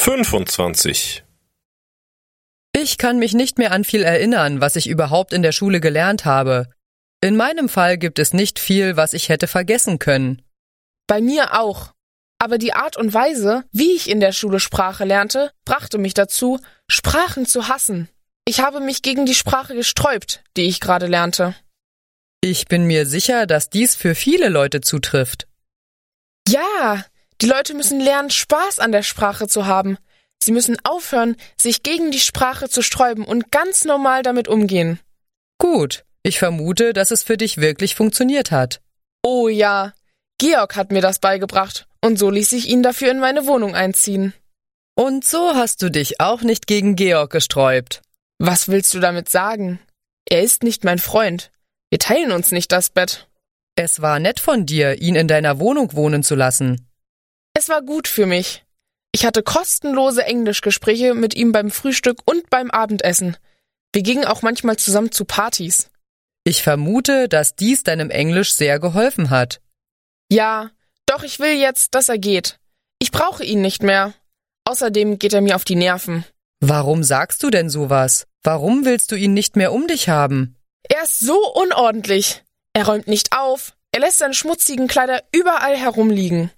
25. Ich kann mich nicht mehr an viel erinnern, was ich überhaupt in der Schule gelernt habe. In meinem Fall gibt es nicht viel, was ich hätte vergessen können. Bei mir auch. Aber die Art und Weise, wie ich in der Schule Sprache lernte, brachte mich dazu, Sprachen zu hassen. Ich habe mich gegen die Sprache gesträubt, die ich gerade lernte. Ich bin mir sicher, dass dies für viele Leute zutrifft. Ja, die Leute müssen lernen, Spaß an der Sprache zu haben. Sie müssen aufhören, sich gegen die Sprache zu sträuben und ganz normal damit umgehen. Gut, ich vermute, dass es für dich wirklich funktioniert hat. Oh ja, Georg hat mir das beigebracht und so ließ ich ihn dafür in meine Wohnung einziehen. Und so hast du dich auch nicht gegen Georg gesträubt. Was willst du damit sagen? Er ist nicht mein Freund. Wir teilen uns nicht das Bett. Es war nett von dir, ihn in deiner Wohnung wohnen zu lassen. Es war gut für mich. Ich hatte kostenlose Englischgespräche mit ihm beim Frühstück und beim Abendessen. Wir gingen auch manchmal zusammen zu Partys. Ich vermute, dass dies deinem Englisch sehr geholfen hat. Ja, doch ich will jetzt, dass er geht. Ich brauche ihn nicht mehr. Außerdem geht er mir auf die Nerven. Warum sagst du denn sowas? Warum willst du ihn nicht mehr um dich haben? Er ist so unordentlich. Er räumt nicht auf. Er lässt seine schmutzigen Kleider überall herumliegen.